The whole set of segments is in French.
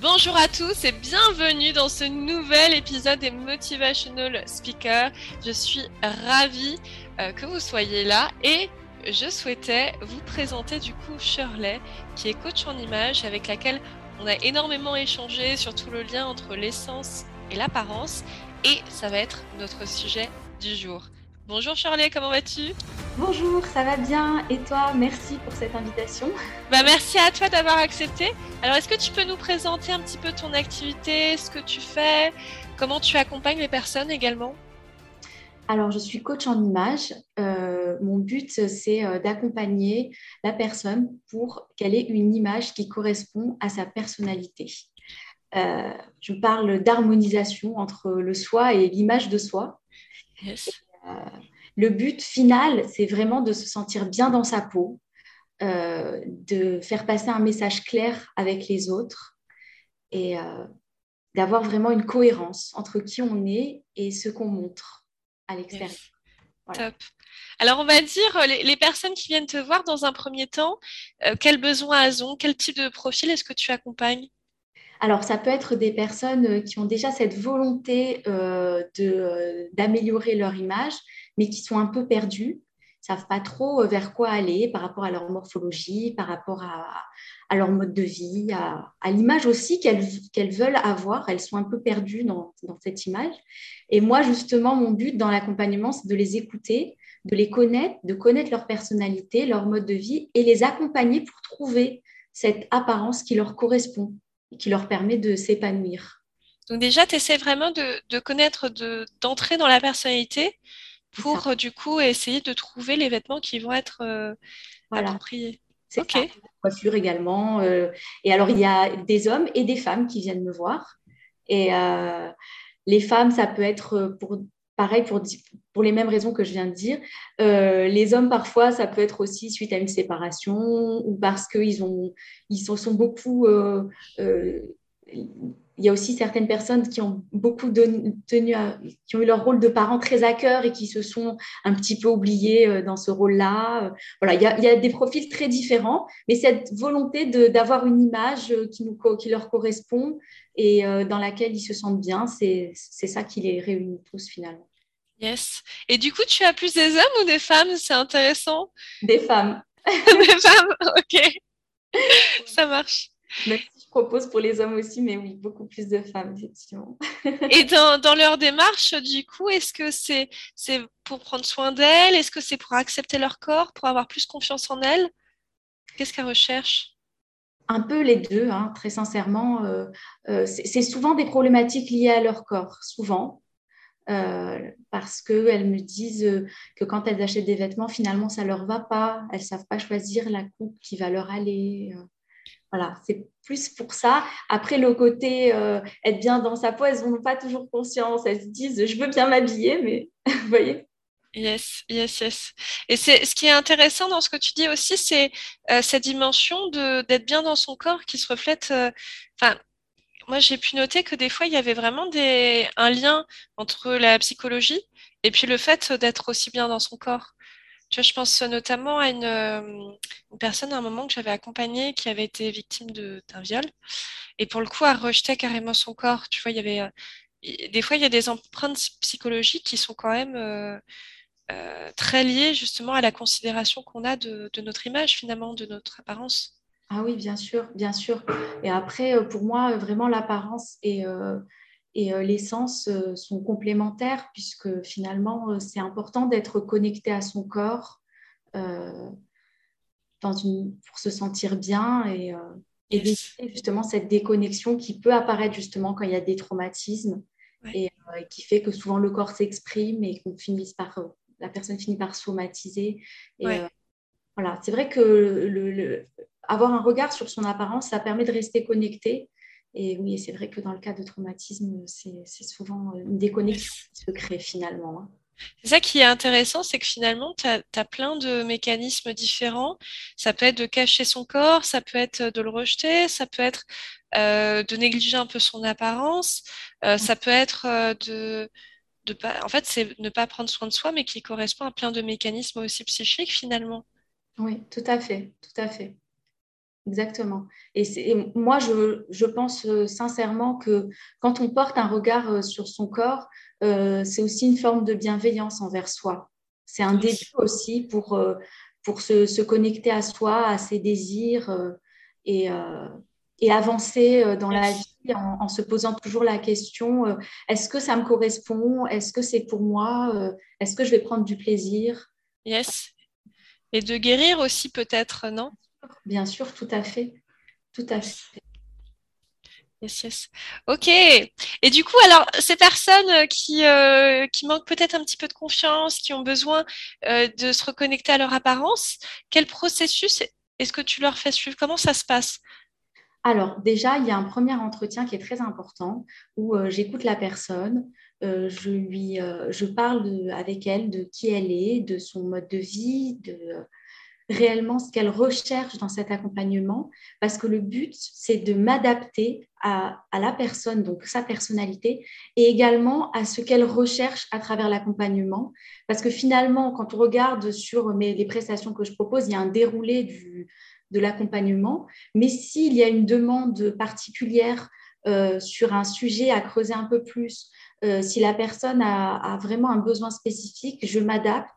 Bonjour à tous et bienvenue dans ce nouvel épisode des Motivational Speakers. Je suis ravie euh, que vous soyez là et je souhaitais vous présenter du coup Shirley qui est coach en image avec laquelle on a énormément échangé sur tout le lien entre l'essence et l'apparence et ça va être notre sujet du jour. Bonjour Shirley, comment vas-tu? Bonjour, ça va bien et toi Merci pour cette invitation. Bah merci à toi d'avoir accepté. Alors est-ce que tu peux nous présenter un petit peu ton activité, ce que tu fais, comment tu accompagnes les personnes également? Alors, je suis coach en image. Euh, mon but, c'est euh, d'accompagner la personne pour qu'elle ait une image qui correspond à sa personnalité. Euh, je parle d'harmonisation entre le soi et l'image de soi. Le but final, c'est vraiment de se sentir bien dans sa peau, de faire passer un message clair avec les autres et d'avoir vraiment une cohérence entre qui on est et ce qu'on montre à l'extérieur. Top. Alors, on va dire, euh, les, personnes qui viennent te voir dans un premier temps, euh, quels besoins elles ont Quel type de profil est-ce que tu accompagnes? Alors, ça peut être des personnes euh, qui ont déjà cette volonté d'améliorer leur image, mais qui sont un peu perdues, savent pas trop vers quoi aller par rapport à leur morphologie, par rapport à, leur mode de vie, à, l'image aussi qu'elles veulent avoir. Elles sont un peu perdues dans, cette image. Et moi, justement, mon but dans l'accompagnement, c'est de les écouter, de les connaître, de connaître leur personnalité, leur mode de vie et les accompagner pour trouver cette apparence qui leur correspond qui leur permet de s'épanouir. Donc déjà, tu essaies vraiment de, connaître, d'entrer dans la personnalité pour du coup essayer de trouver les vêtements qui vont être euh, appropriés. C'est ok. Coiffure également. Euh, et alors, il y a des hommes et des femmes qui viennent me voir. Et euh, les femmes, ça peut être pour pareil pour, pour les mêmes raisons que je viens de dire. Euh, les hommes, parfois, ça peut être aussi suite à une séparation ou parce qu'ils ils sont, sont beaucoup il y a aussi certaines personnes qui ont beaucoup tenu qui ont eu leur rôle de parents très à cœur et qui se sont un petit peu oubliés euh, dans ce rôle-là. Euh, voilà, il y, a, il y, a, des profils très différents, mais cette volonté d'avoir une image euh, qui, nous, qui leur correspond et dans laquelle ils se sentent bien, c'est ça qui les réunit tous finalement. Yes. Et du coup, tu as plus des hommes ou des femmes? C'est intéressant. Des femmes. des femmes, ok. Ça marche. Merci propose pour les hommes aussi, mais oui, beaucoup plus de femmes, effectivement. Et dans, dans, leur démarche, du coup, est-ce que c'est c'est pour prendre soin d'elles? Est-ce que c'est pour accepter leur corps, pour avoir plus confiance en elles? Qu'est-ce qu'elles recherchent? Un peu les deux, hein, très sincèrement. Euh, euh, c'est souvent des problématiques liées à leur corps, souvent, euh, parce qu'elles me disent que quand elles achètent des vêtements, finalement, ça ne leur va pas. Elles ne savent pas choisir la coupe qui va leur aller. Voilà, c'est plus pour ça. Après, le côté euh, être bien dans sa peau, elles n'ont pas toujours conscience. Elles se disent, je veux bien m'habiller, mais vous voyez Yes, yes, yes. Et c'est ce qui est intéressant dans ce que tu dis aussi, c'est euh, cette dimension d'être bien dans son corps qui se reflète. Euh, enfin, moi, j'ai pu noter que des fois, il y avait vraiment des, un lien entre la psychologie et puis le fait d'être aussi bien dans son corps. Tu vois, je pense notamment à une, euh, une, personne à un moment que j'avais accompagnée qui avait été victime d'un viol. Et pour le coup, elle rejetait carrément son corps. Tu vois, il y avait. Euh, des fois, il y a des empreintes psychologiques qui sont quand même euh, très liées justement à la considération qu'on a de, notre image, finalement, de notre apparence. Ah oui, bien sûr, bien sûr. Et après, pour moi, vraiment, l'apparence est et euh, les sens euh, sont complémentaires puisque finalement, euh, c'est important d'être connecté à son corps dans une, pour se sentir bien et, éviter justement cette déconnexion qui peut apparaître justement quand il y a des traumatismes et, qui fait que souvent le corps s'exprime et qu'on finisse par la personne finit par somatiser. Et, voilà, c'est vrai que le, avoir un regard sur son apparence, ça permet de rester connecté et oui, c'est vrai que dans le cas de traumatisme, c'est souvent une déconnexion qui se crée finalement. Hein. C'est ça qui est intéressant, c'est que finalement, tu as, plein de mécanismes différents. Ça peut être de cacher son corps, ça peut être de le rejeter, ça peut être euh, de négliger un peu son apparence, euh, ça peut être euh, de, de pas. En fait, c'est ne pas prendre soin de soi, mais qui correspond à plein de mécanismes aussi psychiques finalement. Oui, tout à fait, tout à fait. Exactement. Et, moi, je, pense euh, sincèrement que quand on porte un regard euh, sur son corps, euh, c'est aussi une forme de bienveillance envers soi. C'est un début aussi pour, pour se, connecter à soi, à ses désirs et, et, avancer dans la vie en, en, se posant toujours la question, est-ce que ça me correspond? Est-ce que c'est pour moi? Est-ce que je vais prendre du plaisir? Yes. Et de guérir aussi peut-être, non? Bien sûr, tout à fait. Tout à fait. Yes, yes. Ok. Et du coup, alors, ces personnes qui, euh, qui manquent peut-être un petit peu de confiance, qui ont besoin euh, de se reconnecter à leur apparence, quel processus est-ce que tu leur fais suivre? Comment ça se passe? Alors, déjà, il y a un premier entretien qui est très important où euh, j'écoute la personne, je, lui, je parle avec elle de qui elle est, de son mode de vie, de réellement ce qu'elle recherche dans cet accompagnement, parce que le but, c'est de m'adapter à, la personne, donc sa personnalité, et également à ce qu'elle recherche à travers l'accompagnement. Parce que finalement, quand on regarde sur mes, les prestations que je propose, il y a un déroulé du, de l'accompagnement, mais s'il y a une demande particulière euh, sur un sujet à creuser un peu plus, euh, si la personne a, a vraiment un besoin spécifique, je m'adapte.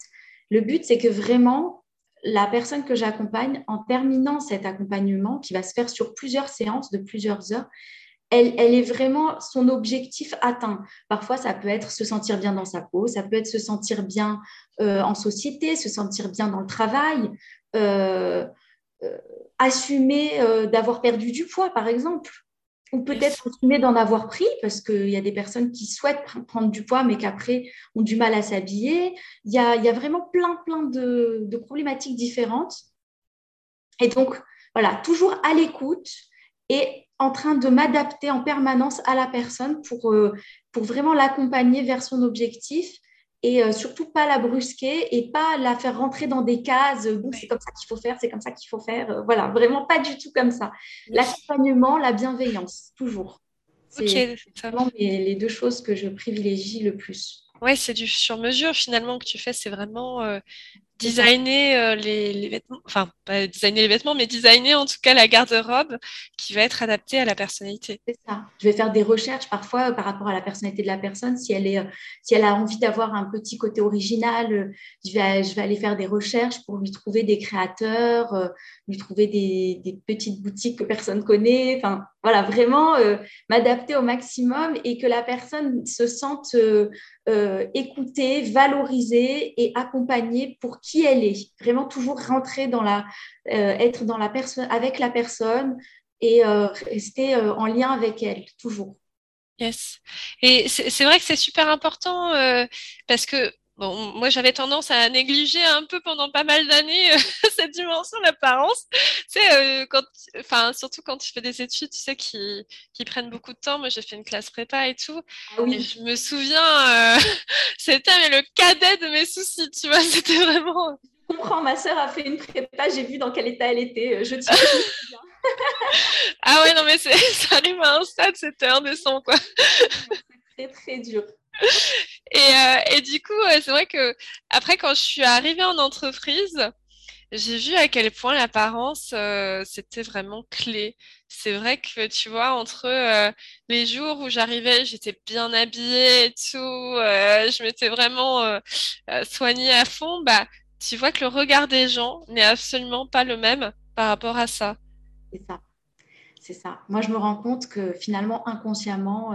Le but, c'est que vraiment, la personne que j'accompagne, en terminant cet accompagnement qui va se faire sur plusieurs séances de plusieurs heures, elle, est vraiment son objectif atteint. Parfois, ça peut être se sentir bien dans sa peau, ça peut être se sentir bien euh, en société, se sentir bien dans le travail, euh, euh, assumer d'avoir perdu du poids, par exemple ou peut-être assumer d'en avoir pris parce qu'il y a des personnes qui souhaitent prendre du poids mais qu'après ont du mal à s'habiller. Il, y a, vraiment plein, plein de, problématiques différentes. Et donc, voilà, toujours à l'écoute et en train de m'adapter en permanence à la personne pour, euh, pour vraiment l'accompagner vers son objectif et euh, surtout pas la brusquer et pas la faire rentrer dans des cases. Bon, c'est comme ça qu'il faut faire, c'est comme ça qu'il faut faire. Euh, voilà, vraiment pas du tout comme ça. L'accompagnement, la bienveillance, toujours. C'est vraiment les, deux choses que je privilégie le plus. Ouais, c'est du sur mesure finalement que tu fais. C'est vraiment euh, designer euh, les, vêtements, enfin pas designer les vêtements, mais designer en tout cas la garde-robe qui va être adaptée à la personnalité. C'est ça. Je vais faire des recherches parfois euh, par rapport à la personnalité de la personne. Si elle, est, euh, si elle a envie d'avoir un petit côté original, je vais, aller faire des recherches pour lui trouver des créateurs, lui trouver des, petites boutiques que personne connaît. Enfin, voilà, vraiment m'adapter au maximum et que la personne se sente écoutée, valorisée et accompagnée pour qui elle est, vraiment toujours rentrer dans la, euh, être dans la personne, avec la personne et euh, rester euh, en lien avec elle, toujours. Yes. Et c'est vrai que c'est super important parce que Bon, moi, j'avais tendance à négliger un peu pendant pas mal d'années cette dimension l'apparence. Tu sais, quand, enfin, surtout quand tu fais des études, tu sais, qui, qui prennent beaucoup de temps. Moi, j'ai fait une classe prépa et tout. Ah oui. Et je me souviens, c'était le cadet de mes soucis, tu vois. C'était vraiment. Je comprends, ma sœur a fait une prépa, j'ai vu dans quel état elle était. Je tiens ah ouais, non, mais ça arrive à un stade, c'était indécent, quoi. C'est très, très dur. Euh, et, du coup, c'est vrai que après, quand je suis arrivée en entreprise, j'ai vu à quel point l'apparence, euh, c'était vraiment clé. C'est vrai que, tu vois, entre euh, les jours où j'arrivais, j'étais bien habillée et tout, je m'étais vraiment soignée à fond, bah, tu vois que le regard des gens n'est absolument pas le même par rapport à ça. C'est ça. C'est ça. Moi, je me rends compte que finalement, inconsciemment,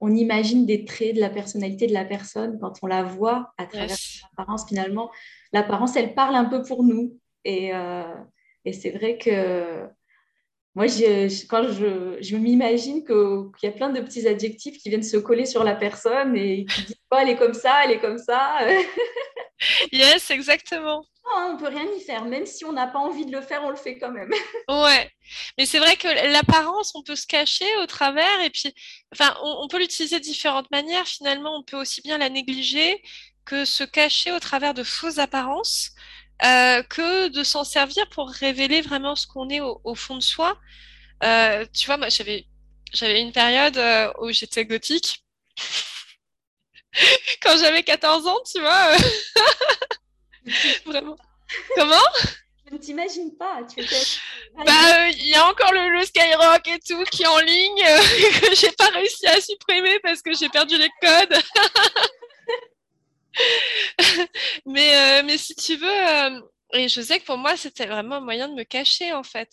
on imagine des traits de la personnalité de la personne quand on la voit à travers l'apparence. Finalement, l'apparence, elle parle un peu pour nous. Et, euh, c'est vrai que moi, quand je, m'imagine qu'il y a plein de petits adjectifs qui viennent se coller sur la personne et qui disent pas, elle est comme ça, elle est comme ça. yes, exactement. On on peut rien y faire. Même si on n'a pas envie de le faire, on le fait quand même. ouais. Mais c'est vrai que l'apparence, on peut se cacher au travers et puis, enfin, on, peut l'utiliser de différentes manières. Finalement, on peut aussi bien la négliger que se cacher au travers de fausses apparences, euh, que de s'en servir pour révéler vraiment ce qu'on est au, fond de soi. Euh, tu vois, moi, j'avais, j'avais une période euh, où j'étais gothique. Quand j'avais 14 ans, tu vois. Vraiment. Comment? Je ne t'imagine pas. Tu bah, il y a encore le, Skyrock et tout qui est en ligne que j'ai pas réussi à supprimer parce que j'ai perdu les codes. mais, mais si tu veux, et je sais que pour moi, c'était vraiment un moyen de me cacher en fait.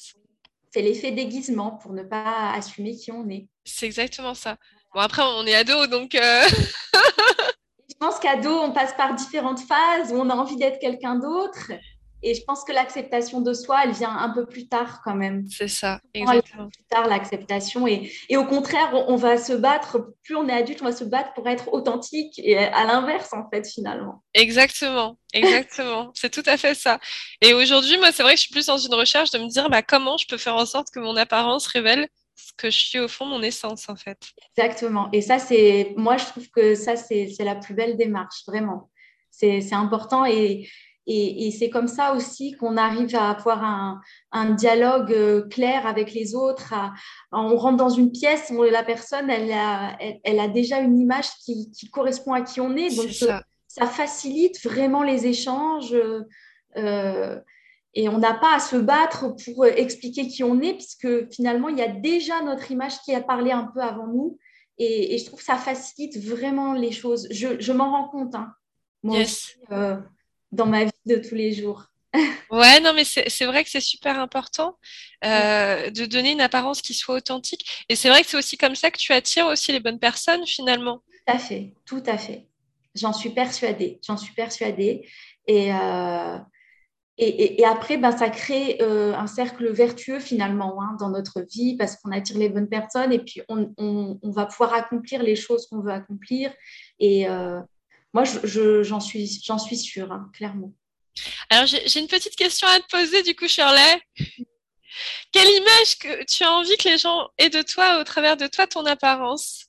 C'est l'effet déguisement pour ne pas assumer qui on est. C'est exactement ça. Bon, après, on est ado, donc. Je pense qu'ado, on passe par différentes phases où on a envie d'être quelqu'un d'autre. Et je pense que l'acceptation de soi, elle vient un peu plus tard quand même. C'est ça, exactement. Plus tard, l'acceptation. Et, et, au contraire, on, va se battre, plus on est adulte, on va se battre pour être authentique et à l'inverse, en fait, finalement. Exactement, exactement. c'est tout à fait ça. Et aujourd'hui, moi, c'est vrai que je suis plus dans une recherche de me dire bah, comment je peux faire en sorte que mon apparence révèle ce que je suis au fond, mon essence, en fait. Exactement. Et ça, c'est, moi, je trouve que ça, c'est la plus belle démarche, vraiment. C'est important et, et, c'est comme ça aussi qu'on arrive à avoir un, un, dialogue euh, clair avec les autres. on rentre dans une pièce, où la personne, elle a, elle, a déjà une image qui, qui, correspond à qui on est. Donc, ça. ça. facilite vraiment les échanges. Euh, et on n'a pas à se battre pour expliquer qui on est, puisque finalement, il y a déjà notre image qui a parlé un peu avant nous. Et, je trouve que ça facilite vraiment les choses. Je, je m'en rends compte. Hein. Moi aussi, euh, dans ma vie de tous les jours. ouais, non, mais c'est vrai que c'est super important euh, de donner une apparence qui soit authentique. Et c'est vrai que c'est aussi comme ça que tu attires aussi les bonnes personnes finalement. Tout à fait, tout à fait. J'en suis persuadée, j'en suis persuadée. Et, euh, et, après, ben, ça crée euh, un cercle vertueux finalement hein, dans notre vie parce qu'on attire les bonnes personnes et puis on, va pouvoir accomplir les choses qu'on veut accomplir. Et euh, moi, j'en je, suis, suis sûre, hein, clairement. Alors, j'ai une petite question à te poser du coup, Shirley. Quelle image que tu as envie que les gens aient de toi au travers de toi, ton apparence?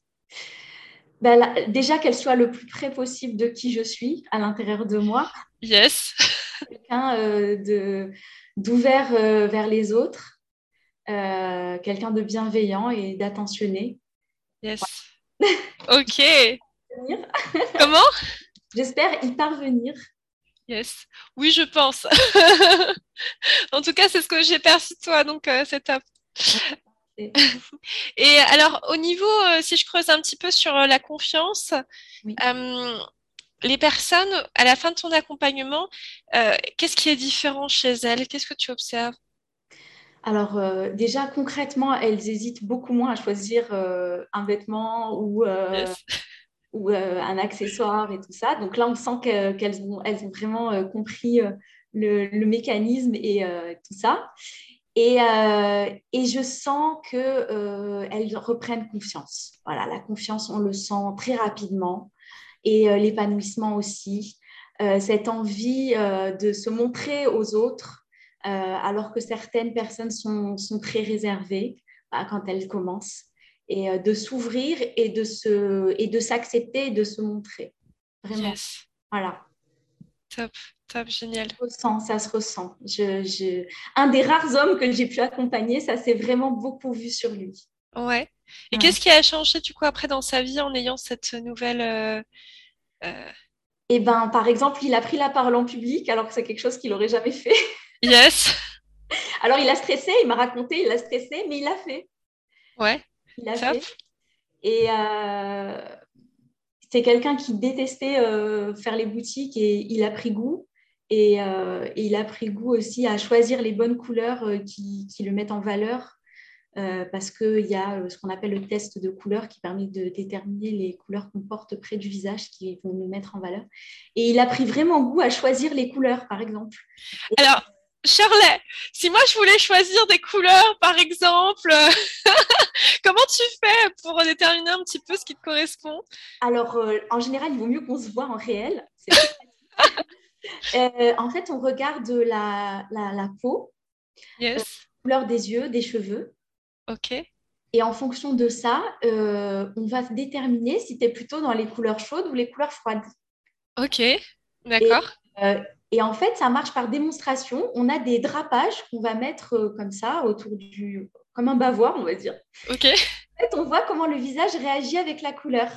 Ben, Déjà qu'elle soit le plus près possible de qui je suis à l'intérieur de moi. Yes quelqu'un euh, d'ouvert euh, vers les autres, euh, quelqu'un de bienveillant et d'attentionné. Yes. ok. Comment? J'espère y parvenir. Yes. Oui, je pense. en tout cas, c'est ce que j'ai perçu de toi, donc c'est top. Et alors, au niveau, si je creuse un petit peu sur la confiance, les personnes, à la fin de ton accompagnement, euh, qu'est-ce qui est différent chez elles? Qu'est-ce que tu observes? Alors euh, déjà concrètement, elles hésitent beaucoup moins à choisir euh, un vêtement ou, ou un accessoire et tout ça. Donc là, on sent qu'elles ont, elles ont vraiment compris le, mécanisme et tout ça. Et, et, je sens qu'elles reprennent confiance. Voilà, la confiance, on le sent très rapidement et euh, l'épanouissement aussi, euh, cette envie euh, de se montrer aux autres, alors que certaines personnes sont, sont très réservées bah, quand elles commencent, et de s'ouvrir et de se et de s'accepter et de se montrer. Vraiment. Voilà. Top. Top, génial. Ça se ressent, ça se ressent. Je, je... Un des rares hommes que j'ai pu accompagner, ça s'est vraiment beaucoup vu sur lui. Ouais. Et qu'est-ce qui a changé du coup après dans sa vie en ayant cette nouvelle euh, eh ben, par exemple, il a pris la parole en public alors que c'est quelque chose qu'il n'aurait jamais fait. Yes. alors, il a stressé, il m'a raconté, il a stressé, mais il l'a fait. Ouais. Il a fait. Et euh, c'est quelqu'un qui détestait euh, faire les boutiques et il a pris goût. Et, il a pris goût aussi à choisir les bonnes couleurs qui, qui, le mettent en valeur euh, parce qu'il y a euh, ce qu'on appelle le test de couleur qui permet de déterminer les couleurs qu'on porte près du visage qui vont nous mettre en valeur. Et il a pris vraiment goût à choisir les couleurs, par exemple. Alors, Shirley, si moi je voulais choisir des couleurs, par exemple, comment tu fais pour déterminer un petit peu ce qui te correspond? Alors, euh, en général, il vaut mieux qu'on se voit en réel. en fait, on regarde la, la, peau, yes. la couleur des yeux, des cheveux. Ok. Et en fonction de ça, euh, on va déterminer si tu es plutôt dans les couleurs chaudes ou les couleurs froides. Ok, d'accord. Euh, et, en fait, ça marche par démonstration. On a des drapages qu'on va mettre euh, comme ça, autour du. comme un bavoir, on va dire. Ok. En fait, on voit comment le visage réagit avec la couleur.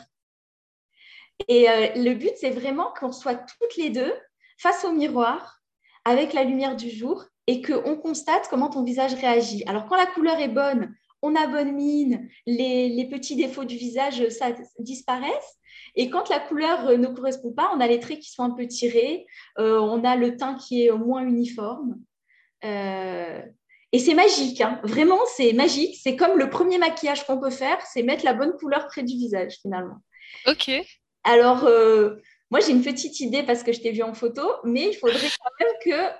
Et le but, c'est vraiment qu'on soit toutes les deux face au miroir, avec la lumière du jour, et qu'on constate comment ton visage réagit. Alors, quand la couleur est bonne, on a bonne mine, les, petits défauts du visage ça, disparaissent. Et quand la couleur ne correspond pas, on a les traits qui sont un peu tirés, euh, on a le teint qui est moins uniforme. Euh, et c'est magique, hein. vraiment, c'est magique. C'est comme le premier maquillage qu'on peut faire, c'est mettre la bonne couleur près du visage, finalement. Ok. Alors, euh, moi, j'ai une petite idée parce que je t'ai vu en photo, mais il faudrait quand même que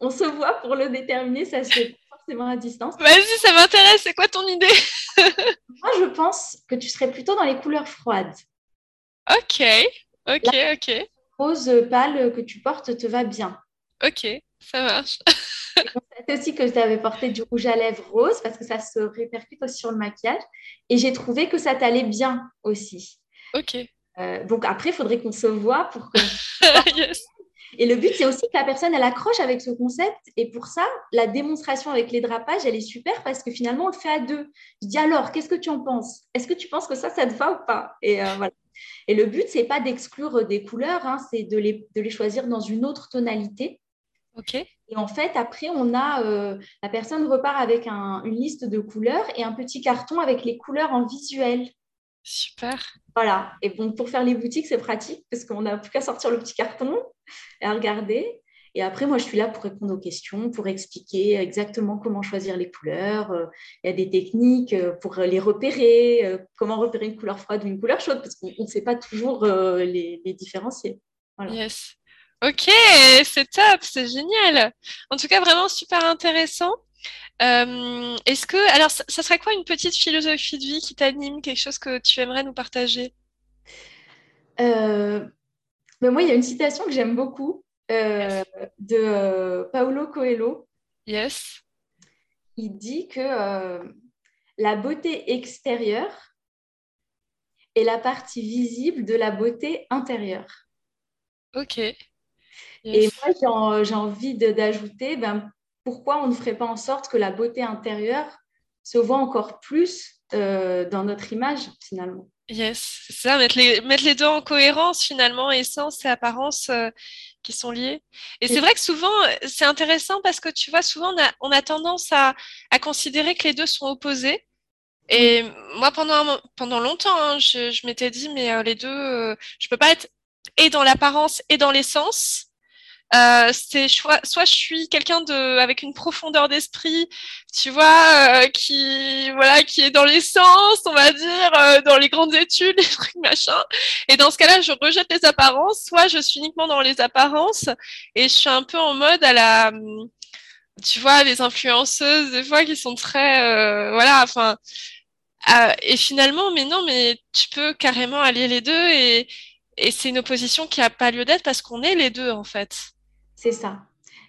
on se voit pour le déterminer. Ça se fait forcément à distance. Vas-y, ça m'intéresse. C'est quoi ton idée? Moi, je pense que tu serais plutôt dans les couleurs froides. Ok, ok, ok. Rose pâle que tu portes te va bien. Ok, ça marche. C'est aussi que tu avais porté du rouge à lèvres rose parce que ça se répercute aussi sur le maquillage. Et j'ai trouvé que ça t'allait bien aussi. Ok. Euh, donc après, il faudrait qu'on se voit pour que. Et le but, c'est aussi que la personne, elle accroche avec ce concept. Et pour ça, la démonstration avec les drapages, elle est super parce que finalement, on le fait à deux. Je dis alors, qu'est-ce que tu en penses? Est-ce que tu penses que ça, ça te va ou pas? Et euh, voilà. Et le but, c'est pas d'exclure des couleurs, hein, c'est de les, de les choisir dans une autre tonalité. Ok. Et en fait, après, on a euh, la personne repart avec une liste de couleurs et un petit carton avec les couleurs en visuel. Super. Voilà. Et bon, pour faire les boutiques, c'est pratique parce qu'on n'a plus qu'à sortir le petit carton et à regarder. Et après, moi, je suis là pour répondre aux questions, pour expliquer exactement comment choisir les couleurs. Euh, il y a des techniques euh, pour les repérer, euh, comment repérer une couleur froide ou une couleur chaude, parce qu'on ne sait pas toujours les, différencier. Yes. Ok, c'est top, c'est génial. En tout cas, vraiment super intéressant. Est-ce que, alors, ça, serait quoi une petite philosophie de vie qui t'anime, quelque chose que tu aimerais nous partager? Ben Moi, il y a une citation que j'aime beaucoup euh, de euh, Paulo Coelho. Yes. Il dit que euh, la beauté extérieure est la partie visible de la beauté intérieure. Ok. Et moi, j'ai envie d'ajouter, ben, pourquoi on ne ferait pas en sorte que la beauté intérieure se voit encore plus dans notre image, finalement? Yes, c'est ça, mettre les, mettre les deux en cohérence, finalement, essence et apparence qui sont liés. Et c'est vrai que souvent, c'est intéressant parce que tu vois, souvent, on a, on a tendance à, à, considérer que les deux sont opposés. Et moi, pendant, pendant longtemps, hein, je, je m'étais dit, mais euh, les deux, euh, je peux pas être et dans l'apparence et dans l'essence. Euh, c'est soit, soit je suis quelqu'un de avec une profondeur d'esprit, tu vois, euh, qui voilà, qui est dans l'essence, on va dire, euh, dans les grandes études, les trucs machin. Et dans ce cas-là, je rejette les apparences. Soit je suis uniquement dans les apparences et je suis un peu en mode à la, tu vois, les influenceuses des fois qui sont très, voilà, enfin. et finalement, mais non, mais tu peux carrément allier les deux et, et c'est une opposition qui a pas lieu d'être parce qu'on est les deux en fait. C'est ça.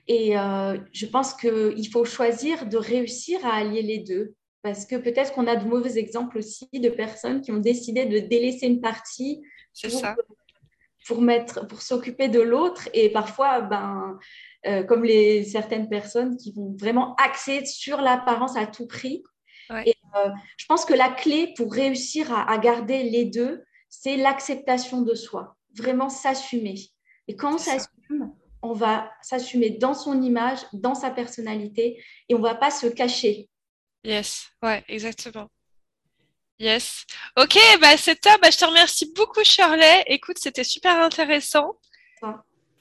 Et euh, je pense qu'il faut choisir de réussir à allier les deux. Parce que peut-être qu'on a de mauvais exemples aussi de personnes qui ont décidé de délaisser une partie pour, ça. pour, mettre, pour s'occuper de l'autre. Et parfois, ben, euh, comme les, certaines personnes qui vont vraiment axer sur l'apparence à tout prix. Et euh, je pense que la clé pour réussir à, à garder les deux, c'est l'acceptation de soi. Vraiment s'assumer. Et quand on s'assume, on va s'assumer dans son image, dans sa personnalité et on va pas se cacher. Yes, ouais, exactement. Yes. Ok, bah c'est top. Bah, je te remercie beaucoup, Shirley. Écoute, c'était super intéressant.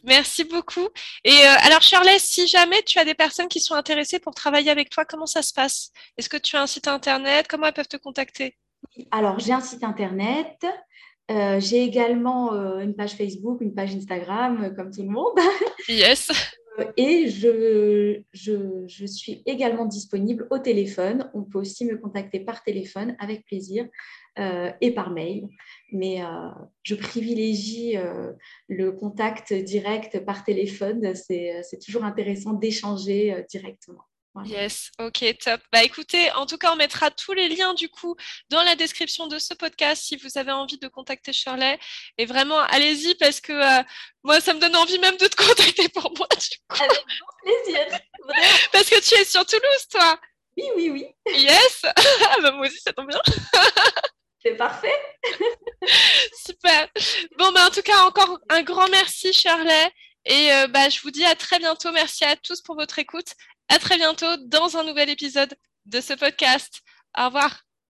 Merci beaucoup. Et euh, alors, Shirley, si jamais tu as des personnes qui sont intéressées pour travailler avec toi, comment ça se passe? Est-ce que tu as un site internet? Comment elles peuvent te contacter? Alors, j'ai un site internet. Euh, j'ai également euh, une page Facebook, une page Instagram, euh, comme tout le monde. Yes. Et je, je, je, suis également disponible au téléphone. On peut aussi me contacter par téléphone avec plaisir et par mail. Mais je privilégie le contact direct par téléphone. C'est toujours intéressant d'échanger directement. Yes, ok, top. Bah écoutez, en tout cas, on mettra tous les liens du coup dans la description de ce podcast si vous avez envie de contacter Shirley. Et vraiment, allez-y parce que euh, moi, ça me donne envie même de te contacter pour moi du coup. Avec plaisir. parce que tu es sur Toulouse, toi. Oui, oui, oui. Yes. Ah, bah, moi aussi, ça tombe bien. C'est parfait. Super. Bon, bah en tout cas, encore un grand merci, Shirley. Et bah, je vous dis à très bientôt. Merci à tous pour votre écoute. À très bientôt dans un nouvel épisode de ce podcast. Au revoir.